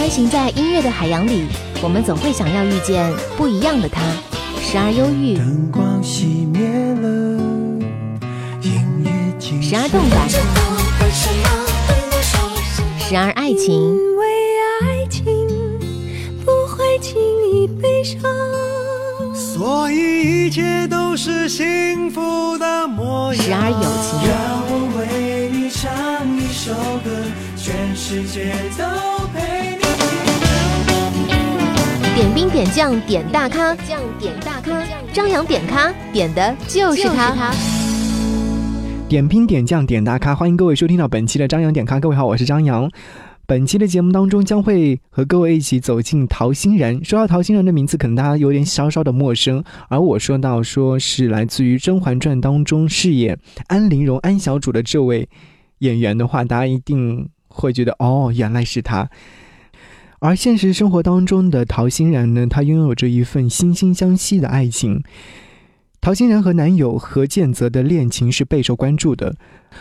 穿行在音乐的海洋里，我们总会想要遇见不一样的他，时而忧郁，灯光熄灭了，音乐静时而动感，时而爱情，因为爱情不会轻易悲伤。所以一切都是幸福的模样。时而友情，让我为你唱一首歌，全世界都陪你。点兵点将点大咖，将点大咖，张扬点咖点的就是他。点兵点将点大咖，欢迎各位收听到本期的张扬点咖。各位好，我是张扬。本期的节目当中将会和各位一起走进陶欣然。说到陶欣然的名字，可能大家有点稍稍的陌生。而我说到说是来自于《甄嬛传》当中饰演安陵容安小主的这位演员的话，大家一定会觉得哦，原来是他。而现实生活当中的陶欣然呢，她拥有着一份惺惺相惜的爱情。陶欣然和男友何建泽的恋情是备受关注的，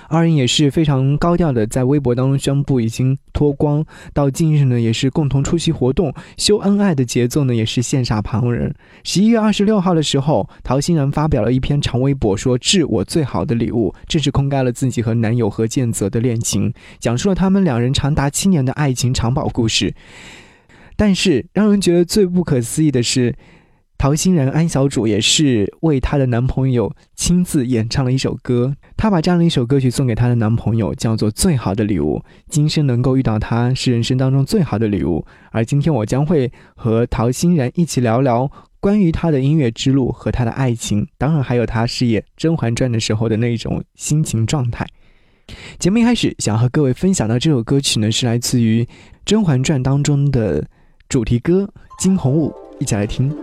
二人也是非常高调的在微博当中宣布已经脱光。到近日呢，也是共同出席活动，秀恩爱的节奏呢也是羡煞旁人。十一月二十六号的时候，陶欣然发表了一篇长微博，说致我最好的礼物，正式公开了自己和男友何建泽的恋情，讲述了他们两人长达七年的爱情长跑故事。但是让人觉得最不可思议的是。陶欣然安小主也是为她的男朋友亲自演唱了一首歌，她把这样的一首歌曲送给她的男朋友，叫做《最好的礼物》。今生能够遇到他是人生当中最好的礼物。而今天我将会和陶欣然一起聊聊关于她的音乐之路和她的爱情，当然还有她饰演《甄嬛传》的时候的那种心情状态。节目一开始想要和各位分享的这首歌曲呢，是来自于《甄嬛传》当中的主题歌《惊鸿舞》，一起来听。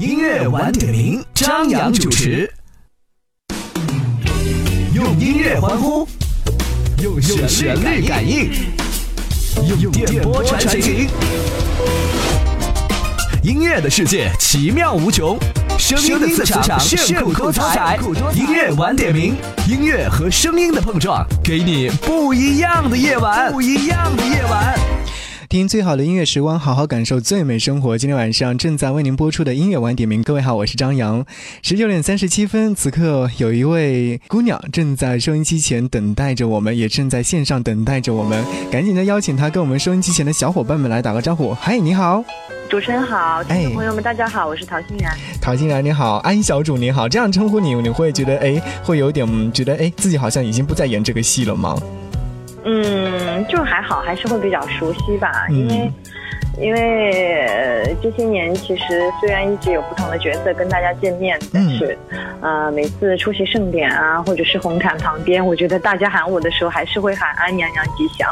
音乐晚点名，张扬主持。用音乐欢呼，用旋律感应，用电波传情。音乐的世界奇妙无穷，声音的磁场炫酷多彩。音乐晚点名，音乐和声音的碰撞，给你不一样的夜晚。不一样的夜晚。听最好的音乐时光，好好感受最美生活。今天晚上正在为您播出的音乐晚点名，各位好，我是张扬。十九点三十七分，此刻有一位姑娘正在收音机前等待着我们，也正在线上等待着我们。赶紧的邀请她跟我们收音机前的小伙伴们来打个招呼。嗨，你好，主持人好，听众朋友们大家好，我是陶欣然。陶欣然你好，安小主你好，这样称呼你，你会觉得哎，会有点觉得哎，自己好像已经不再演这个戏了吗？嗯，就还好，还是会比较熟悉吧，因为。因为呃这些年其实虽然一直有不同的角色跟大家见面，但是，呃每次出席盛典啊，或者是红毯旁边，我觉得大家喊我的时候，还是会喊安娘娘吉祥。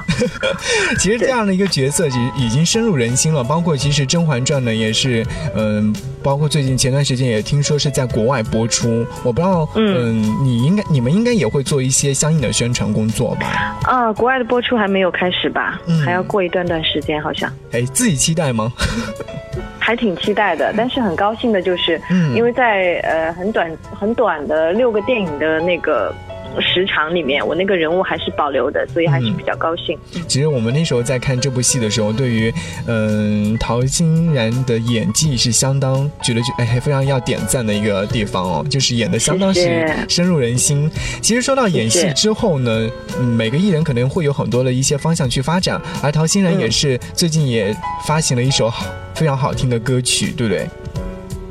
其实这样的一个角色，其实已经深入人心了。包括其实《甄嬛传》呢，也是嗯，包括最近前段时间也听说是在国外播出。我不知道，嗯，你应该你们应该也会做一些相应的宣传工作吧？啊，国外的播出还没有开始吧？嗯，还要过一段段时间，好像。哎，自己。期待吗？还挺期待的，但是很高兴的就是，因为在呃很短很短的六个电影的那个。时长里面，我那个人物还是保留的，所以还是比较高兴。其实我们那时候在看这部戏的时候，对于嗯陶欣然的演技是相当觉得就哎非常要点赞的一个地方哦，就是演的相当是深入人心。其实说到演戏之后呢，每个艺人可能会有很多的一些方向去发展，而陶欣然也是最近也发行了一首好非常好听的歌曲，对不对？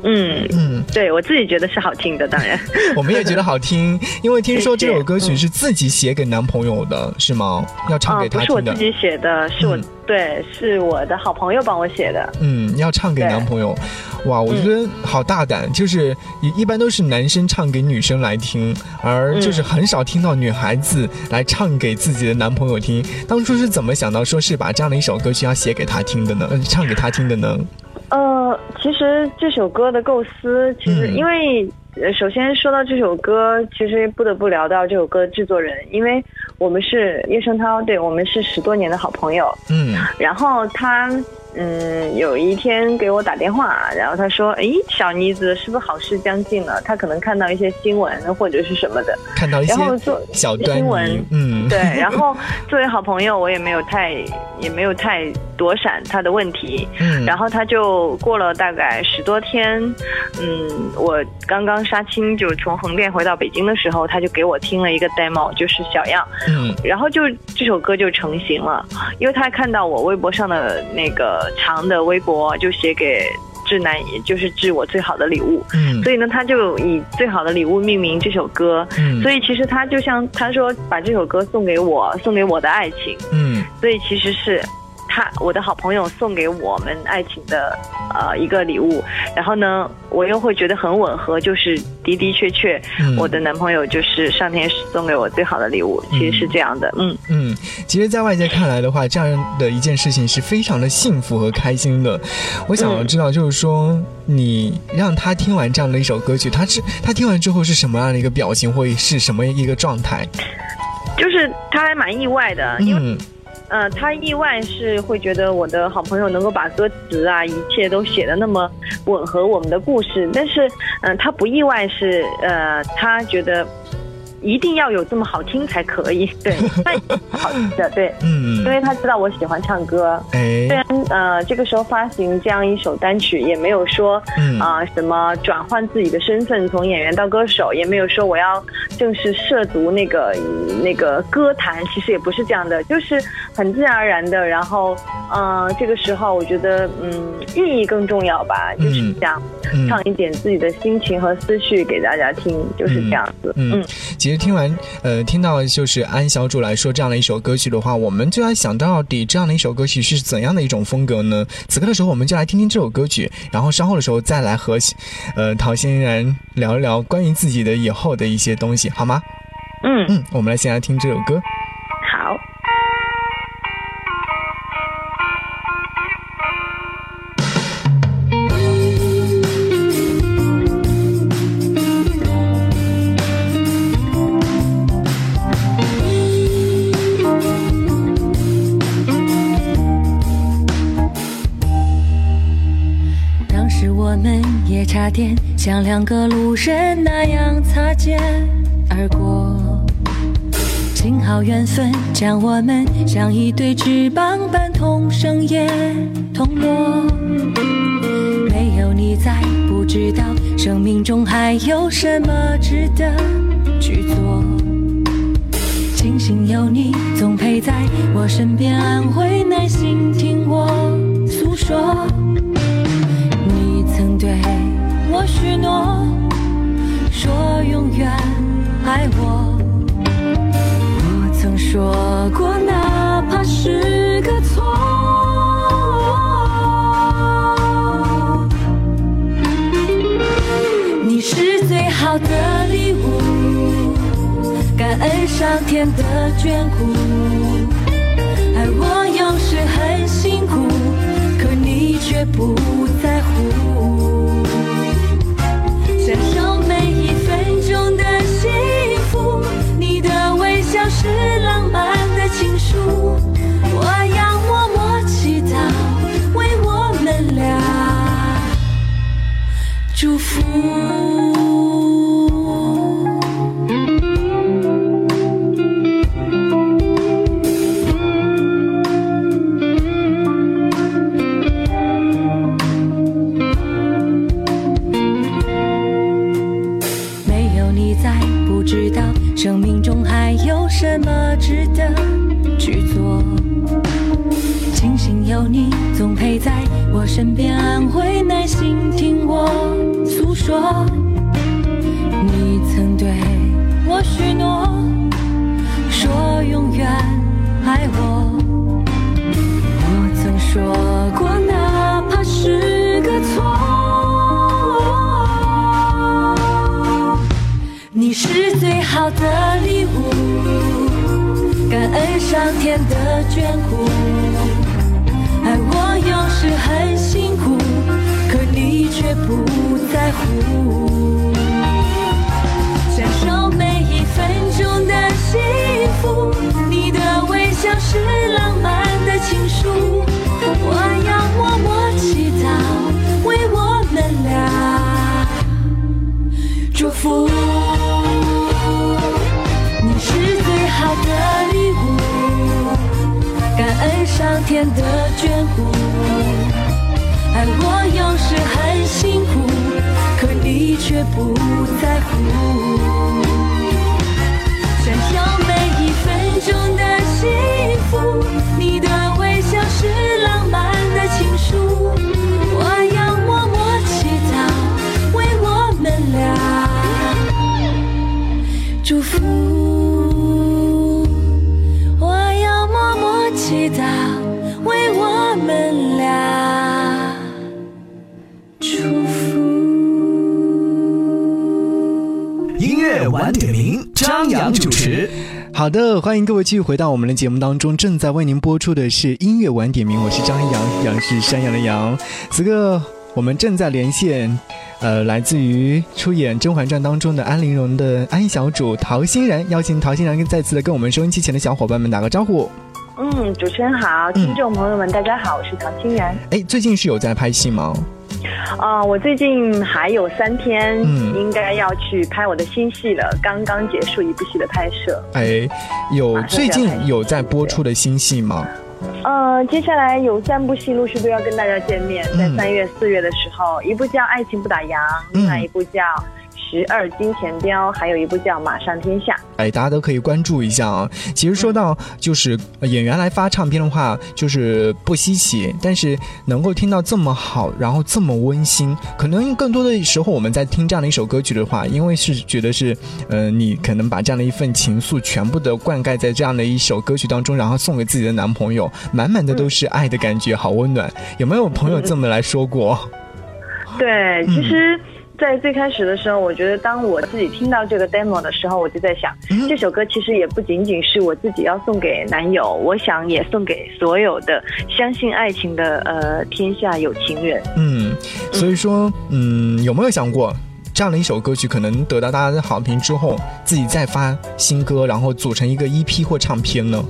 嗯嗯，对我自己觉得是好听的，当然，我们也觉得好听，因为听说这首歌曲是自己写给男朋友的，是吗？要唱给他听的。不是我自己写的，是我对，是我的好朋友帮我写的。嗯，要唱给男朋友，哇，我觉得好大胆，就是一一般都是男生唱给女生来听，而就是很少听到女孩子来唱给自己的男朋友听。当初是怎么想到说是把这样的一首歌曲要写给他听的呢？唱给他听的呢？呃，其实这首歌的构思，其实因为，首先说到这首歌，其实不得不聊到这首歌的制作人，因为我们是叶圣涛，对我们是十多年的好朋友，嗯，然后他。嗯，有一天给我打电话，然后他说：“哎，小妮子，是不是好事将近了？他可能看到一些新闻或者是什么的，看到一些小新闻，嗯，对。然后作为好朋友，我也没有太也没有太躲闪他的问题。嗯，然后他就过了大概十多天，嗯，我刚刚杀青就从横店回到北京的时候，他就给我听了一个 demo，就是小样，嗯，然后就这首歌就成型了，因为他看到我微博上的那个。长的微博就写给志南，也就是致我最好的礼物。嗯，所以呢，他就以最好的礼物命名这首歌。嗯，所以其实他就像他说，把这首歌送给我，送给我的爱情。嗯，所以其实是。他我的好朋友送给我们爱情的呃一个礼物，然后呢，我又会觉得很吻合，就是的的确确，我的男朋友就是上天送给我最好的礼物，其实是这样的，嗯嗯，其实，在外界看来的话，这样的一件事情是非常的幸福和开心的。我想知道，就是说，你让他听完这样的一首歌曲，他是他听完之后是什么样的一个表情，会是什么一个状态？就是他还蛮意外的，因为。呃，他意外是会觉得我的好朋友能够把歌词啊，一切都写的那么吻合我们的故事，但是，嗯，他不意外是，呃，他觉得。一定要有这么好听才可以，对，好听的，对，嗯，因为他知道我喜欢唱歌，哎，虽然呃这个时候发行这样一首单曲，也没有说，啊什么转换自己的身份从演员到歌手，也没有说我要正式涉足那个那个歌坛，其实也不是这样的，就是很自然而然的，然后，嗯，这个时候我觉得，嗯，意义更重要吧，就是想唱一点自己的心情和思绪给大家听，就是这样子，嗯。其实听完，呃，听到就是安小主来说这样的一首歌曲的话，我们就要想到底这样的一首歌曲是怎样的一种风格呢？此刻的时候，我们就来听听这首歌曲，然后稍后的时候再来和，呃，陶欣然聊一聊关于自己的以后的一些东西，好吗？嗯嗯，我们来先来听这首歌。两个路人那样擦肩而过。幸好缘分将我们像一对翅膀般同生也同落。没有你在，不知道生命中还有什么值得去做。庆幸有你总陪在我身边，安慰耐心听我诉说。你曾对我许诺，说永远爱我。我曾说过，哪怕是个错。你是最好的礼物，感恩上天的眷顾。而我有时很辛苦，可你却不在乎。享受每一分钟的幸福，你的微笑是浪漫的情书。我要默默祈祷，为我们俩祝福。还有什么值得去做。庆幸有你总陪在我身边，安慰耐心听我诉说。你曾对我许诺，说永远爱我。我曾说过，哪怕是个错。你是最好的，爱上天的眷顾。爱我有时很辛苦，可你却不在乎。天的眷顾。爱我有时很辛苦，可你却不在乎。主持。好的，欢迎各位继续回到我们的节目当中，正在为您播出的是音乐晚点名，我是张扬，杨是山羊的羊。此刻我们正在连线，呃，来自于出演《甄嬛传》当中的安陵容的安小主陶欣然，邀请陶欣然再次的跟我们收音机前的小伙伴们打个招呼。嗯，主持人好，听众朋友们，大家好，我是陶欣然。哎，最近是有在拍戏吗？啊、我最近还有三天，嗯应该要去拍我的新戏了，刚刚结束一部戏的拍摄。哎，有最近有在播出的新戏吗？呃，接下来有三部戏陆续都要跟大家见面，在嗯三月、四月的时候，一部叫《爱情不打烊》，嗯另外一部叫《十二金钱镖》，还有一部叫《马上天下》。哎，大家都可以关注一下啊。其实说到就是呃演员来发唱片的话，就是不稀奇，但是能够听到这么好，然后这么温馨，可能更多的时候我们在听这样的一首歌曲的话，因为是觉得是，呃，你可能把这样的一份情愫全部的灌溉在这样的一首歌曲当中，然后送给自己的男朋友，满满的都是爱的感觉，好温暖。有没有朋友这么来说过？对，嗯其实，在最开始的时候，我觉得当我自己听到这个 demo 的时候，我就在想，嗯这首歌其实也不仅仅是我自己要送给男友，我想也送给所有的相信爱情的呃天下有情人。嗯，所以说，嗯，有没有想过？这样的一首歌曲可能得到大家的好评之后，自己再发新歌，然后组成一个 EP 或唱片呢？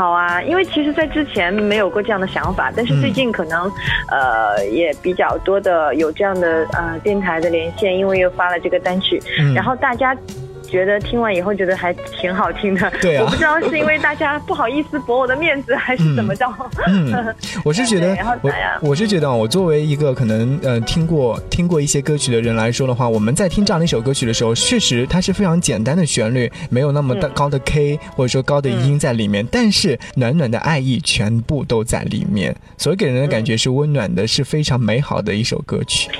好啊，因为其实，在之前没有过这样的想法，但是最近可能，呃，也比较多的有这样的呃电台的连线，因为又发了这个单曲，然后大家。觉得听完以后觉得还挺好听的，对啊，我不知道是因为大家不好意思驳我的面子，还是怎么着。嗯，我是觉得，我我是觉得，我作为一个可能呃听过听过一些歌曲的人来说的话，我们在听这样的一首歌曲的时候，确实它是非常简单的旋律，没有那么的高的 K 或者说高的音在里面，但是暖暖的爱意全部都在里面，所以给人的感觉是温暖的，是非常美好的一首歌曲。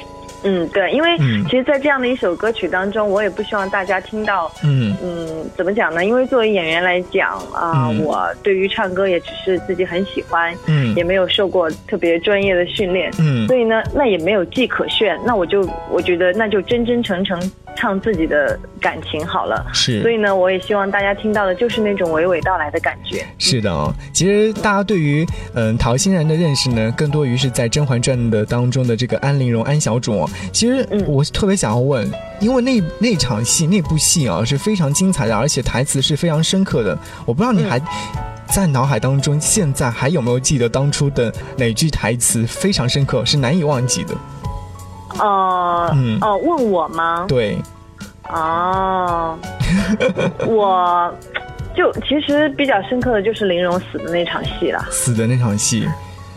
嗯，对，因为其实，在这样的一首歌曲当中，我也不希望大家听到，嗯嗯，怎么讲呢？因为作为演员来讲啊，我对于唱歌也只是自己很喜欢，嗯，也没有受过特别专业的训练，嗯，所以呢，那也没有技可炫，那我就我觉得那就真真诚诚。唱自己的感情好了，是，所以呢，我也希望大家听到的就是那种娓娓道来的感觉。是的哦，其实大家对于嗯陶欣然的认识呢，更多于是在《甄嬛传》的当中的这个安陵容安小主。其实我特别想要问，因为那那场戏那部戏啊是非常精彩的，而且台词是非常深刻的。我不知道你还在脑海当中，现在还有没有记得当初的哪句台词非常深刻，是难以忘记的？哦，哦，问我吗？对，哦，我就其实比较深刻的就是玲珑死的那场戏了。死的那场戏，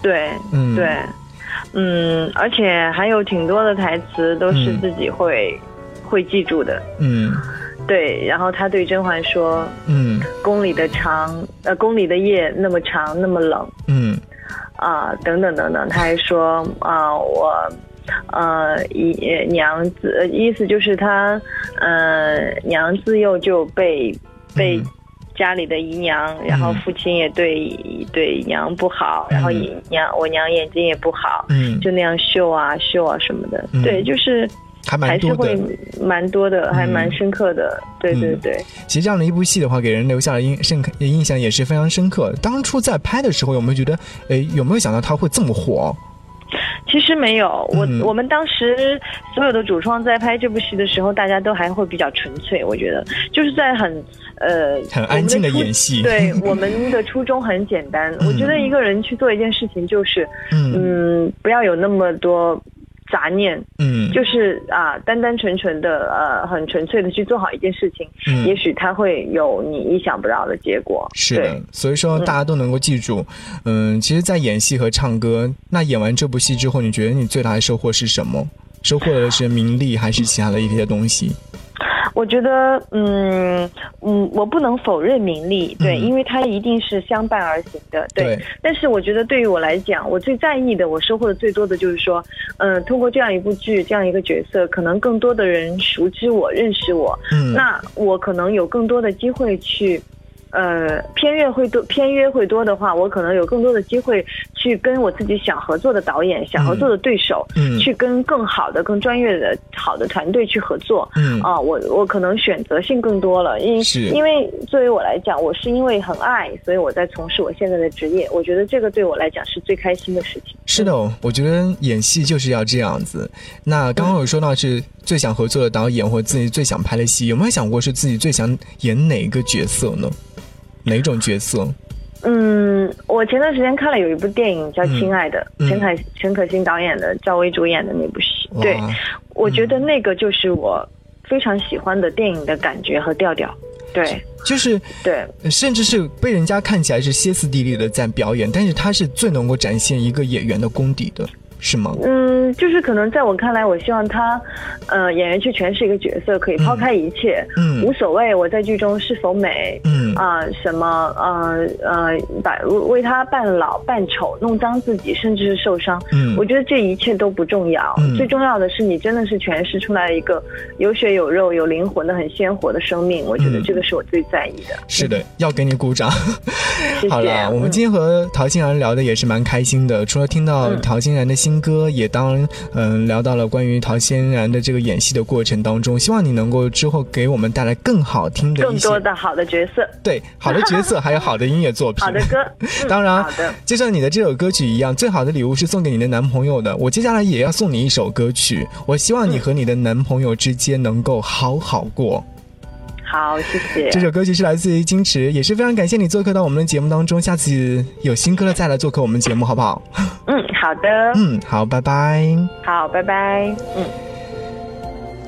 对，嗯，对，嗯，而且还有挺多的台词都是自己会会记住的。嗯，对，然后他对甄嬛说：“嗯，宫里的长，呃，宫里的夜那么长，那么冷。”嗯，啊，等等等等，他还说：“啊，我。”呃，姨娘子意思就是他，呃，娘自幼就被被家里的姨娘，然后父亲也对对娘不好，然后姨娘我娘眼睛也不好，嗯，就那样秀啊秀啊什么的，对，就是还是会蛮多的，还蛮深刻的，对对对。其实这样的一部戏的话，给人留下了印深刻印象也是非常深刻。当初在拍的时候，有没有觉得，哎，有没有想到他会这么火？其实没有，我我们当时所有的主创在拍这部戏的时候，大家都还会比较纯粹。我觉得就是在很呃很安静的演戏。对，我们的初衷很简单。我觉得一个人去做一件事情，就是嗯，不要有那么多。杂念，嗯，就是啊，单单纯纯的，呃，很纯粹的去做好一件事情，嗯，也许它会有你意想不到的结果。是的，所以说大家都能够记住，嗯，其实，在演戏和唱歌，那演完这部戏之后，你觉得你最大的收获是什么？收获的是名利，还是其他的一些东西？我觉得，嗯嗯，我不能否认名利，对，因为它一定是相伴而行的，对。但是我觉得对于我来讲，我最在意的，我收获的最多的就是说，嗯，通过这样一部剧，这样一个角色，可能更多的人熟知我、认识我，嗯，那我可能有更多的机会去。呃，片约会多，片约会多的话，我可能有更多的机会去跟我自己想合作的导演、想合作的对手，嗯，去跟更好的、更专业的好的团队去合作，嗯。啊，我我可能选择性更多了，因因为作为我来讲，我是因为很爱，所以我在从事我现在的职业，我觉得这个对我来讲是最开心的事情。是的，我觉得演戏就是要这样子。那刚刚有说到是最想合作的导演或自己最想拍的戏，有没有想过是自己最想演哪个角色呢？哪种角色？嗯，我前段时间看了有一部电影叫《亲爱的》，陈凯陈可辛导演的，赵薇主演的那部戏。对，我觉得那个就是我非常喜欢的电影的感觉和调调。对，就是对，甚至是被人家看起来是歇斯底里的在表演，但是他是最能够展现一个演员的功底的。是吗？嗯，就是可能在我看来，我希望他，呃，演员去诠释一个角色，可以抛开一切，嗯，无所谓我在剧中是否美，嗯啊，什么呃呃，把为他扮老扮丑，弄脏自己，甚至是受伤，嗯，我觉得这一切都不重要，最重要的是你真的是诠释出来一个有血有肉、有灵魂的很鲜活的生命，我觉得这个是我最在意的。是的，要给你鼓掌。好了，我们今天和陶欣然聊的也是蛮开心的，除了听到陶欣然的新。歌也当嗯聊到了关于陶欣然的这个演戏的过程当中，希望你能够之后给我们带来更好听的、更多的好的角色。对，好的角色还有好的音乐作品，好的歌。当然，就像你的这首歌曲一样，最好的礼物是送给你的男朋友的。我接下来也要送你一首歌曲，我希望你和你的男朋友之间能够好好过。好，谢谢。这首歌曲是来自于金池，也是非常感谢你做客到我们的节目当中。下次有新歌了再来做客我们节目，好不好？嗯，好的。嗯，好，拜拜。好，拜拜。嗯。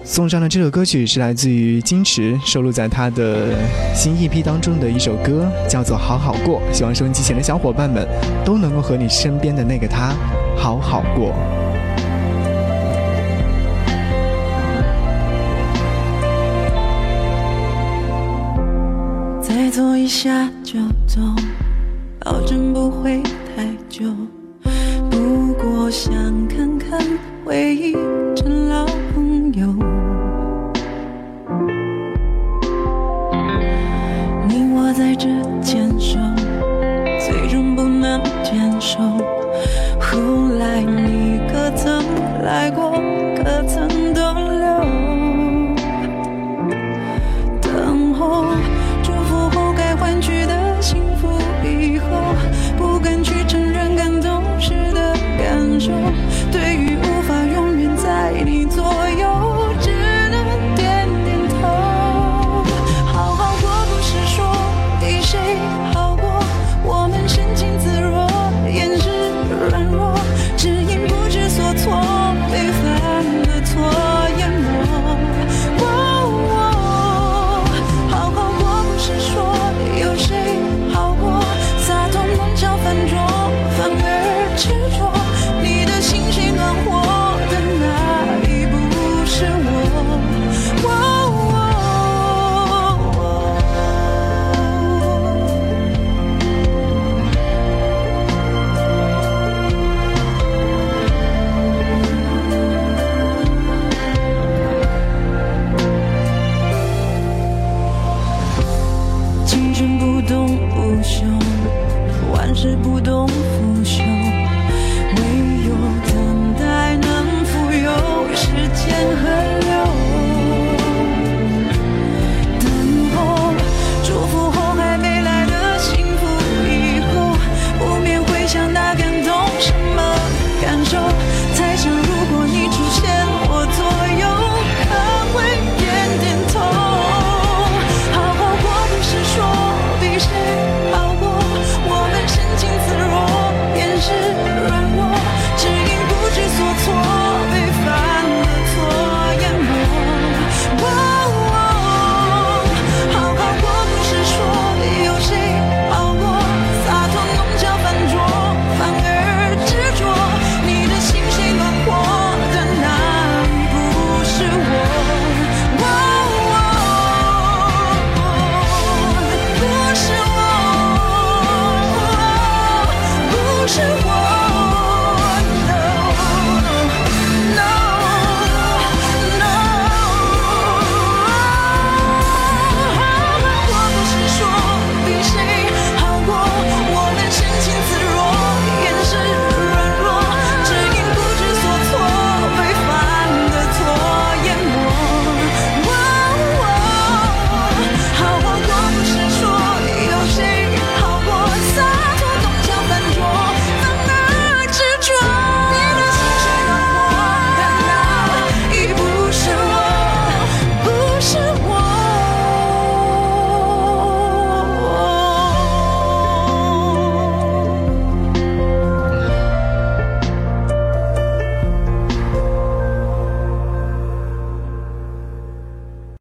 送上的这首歌曲是来自于金池，收录在他的新 EP 当中的一首歌，叫做《好好过》。希望收音机前的小伙伴们都能够和你身边的那个他好好过。一下就走，保证不会太久。不过想看看回忆成老朋友。你我在这牵手，最终不能坚守。后来你可曾来过？可曾逗